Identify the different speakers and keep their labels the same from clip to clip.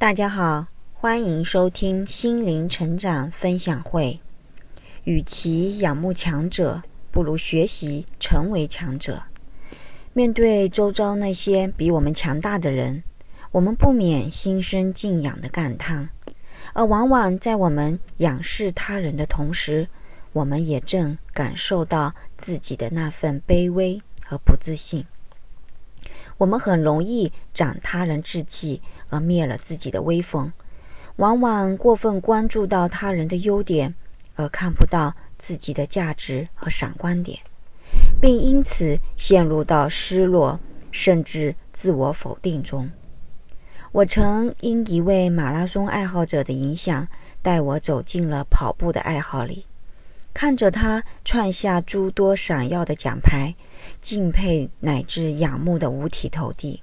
Speaker 1: 大家好，欢迎收听心灵成长分享会。与其仰慕强者，不如学习成为强者。面对周遭那些比我们强大的人，我们不免心生敬仰的感叹，而往往在我们仰视他人的同时，我们也正感受到自己的那份卑微和不自信。我们很容易长他人志气。而灭了自己的威风，往往过分关注到他人的优点，而看不到自己的价值和闪光点，并因此陷入到失落甚至自我否定中。我曾因一位马拉松爱好者的影响，带我走进了跑步的爱好里，看着他创下诸多闪耀的奖牌，敬佩乃至仰慕的五体投地。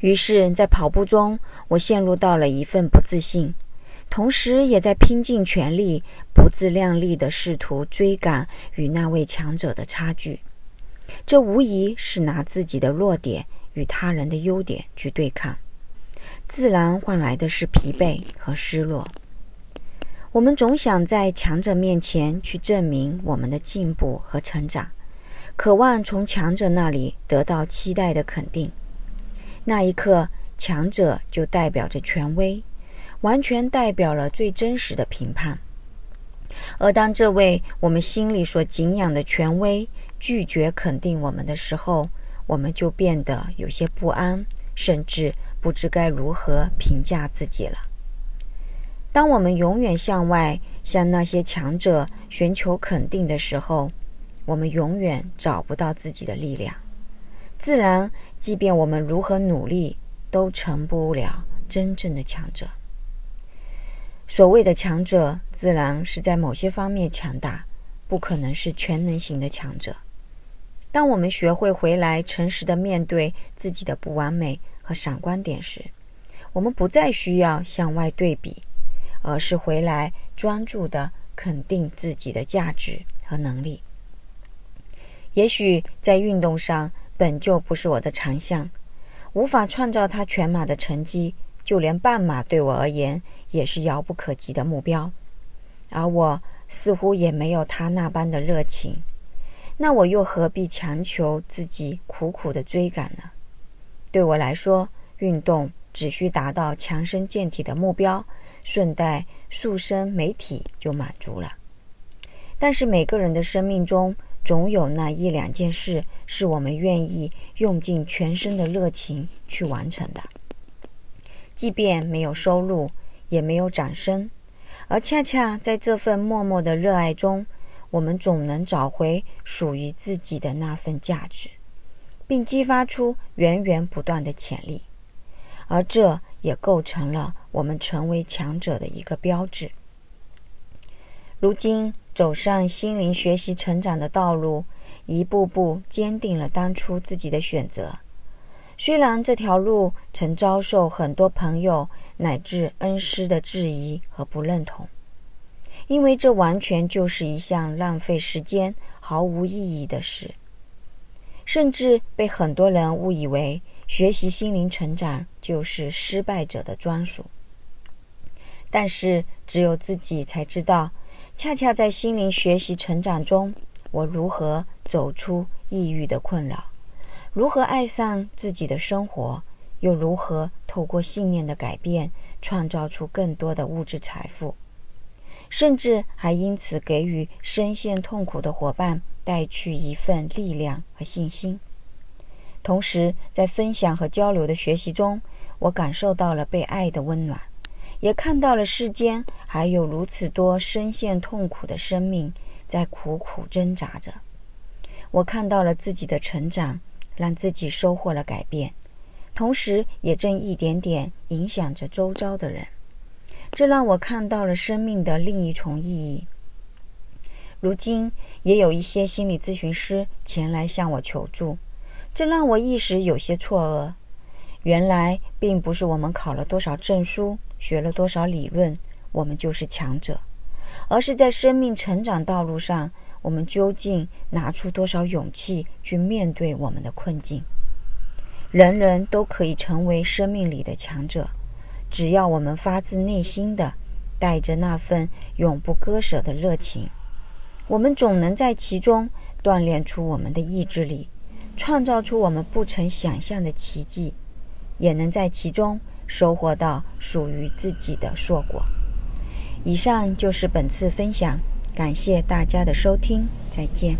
Speaker 1: 于是，在跑步中，我陷入到了一份不自信，同时也在拼尽全力、不自量力地试图追赶与那位强者的差距。这无疑是拿自己的弱点与他人的优点去对抗，自然换来的是疲惫和失落。我们总想在强者面前去证明我们的进步和成长，渴望从强者那里得到期待的肯定。那一刻，强者就代表着权威，完全代表了最真实的评判。而当这位我们心里所敬仰的权威拒绝肯定我们的时候，我们就变得有些不安，甚至不知该如何评价自己了。当我们永远向外向那些强者寻求肯定的时候，我们永远找不到自己的力量。自然，即便我们如何努力，都成不了真正的强者。所谓的强者，自然是在某些方面强大，不可能是全能型的强者。当我们学会回来诚实的面对自己的不完美和闪光点时，我们不再需要向外对比，而是回来专注的肯定自己的价值和能力。也许在运动上，本就不是我的长项，无法创造他全马的成绩，就连半马对我而言也是遥不可及的目标。而我似乎也没有他那般的热情，那我又何必强求自己苦苦的追赶呢？对我来说，运动只需达到强身健体的目标，顺带塑身美体就满足了。但是每个人的生命中，总有那一两件事是我们愿意用尽全身的热情去完成的，即便没有收入，也没有掌声，而恰恰在这份默默的热爱中，我们总能找回属于自己的那份价值，并激发出源源不断的潜力，而这也构成了我们成为强者的一个标志。如今。走上心灵学习成长的道路，一步步坚定了当初自己的选择。虽然这条路曾遭受很多朋友乃至恩师的质疑和不认同，因为这完全就是一项浪费时间、毫无意义的事，甚至被很多人误以为学习心灵成长就是失败者的专属。但是，只有自己才知道。恰恰在心灵学习成长中，我如何走出抑郁的困扰，如何爱上自己的生活，又如何透过信念的改变，创造出更多的物质财富，甚至还因此给予深陷痛苦的伙伴带去一份力量和信心。同时，在分享和交流的学习中，我感受到了被爱的温暖。也看到了世间还有如此多深陷痛苦的生命在苦苦挣扎着。我看到了自己的成长，让自己收获了改变，同时也正一点点影响着周遭的人。这让我看到了生命的另一重意义。如今也有一些心理咨询师前来向我求助，这让我一时有些错愕。原来并不是我们考了多少证书。学了多少理论，我们就是强者；而是在生命成长道路上，我们究竟拿出多少勇气去面对我们的困境？人人都可以成为生命里的强者，只要我们发自内心的带着那份永不割舍的热情，我们总能在其中锻炼出我们的意志力，创造出我们不曾想象的奇迹，也能在其中收获到属于自己的硕果。以上就是本次分享，感谢大家的收听，再见。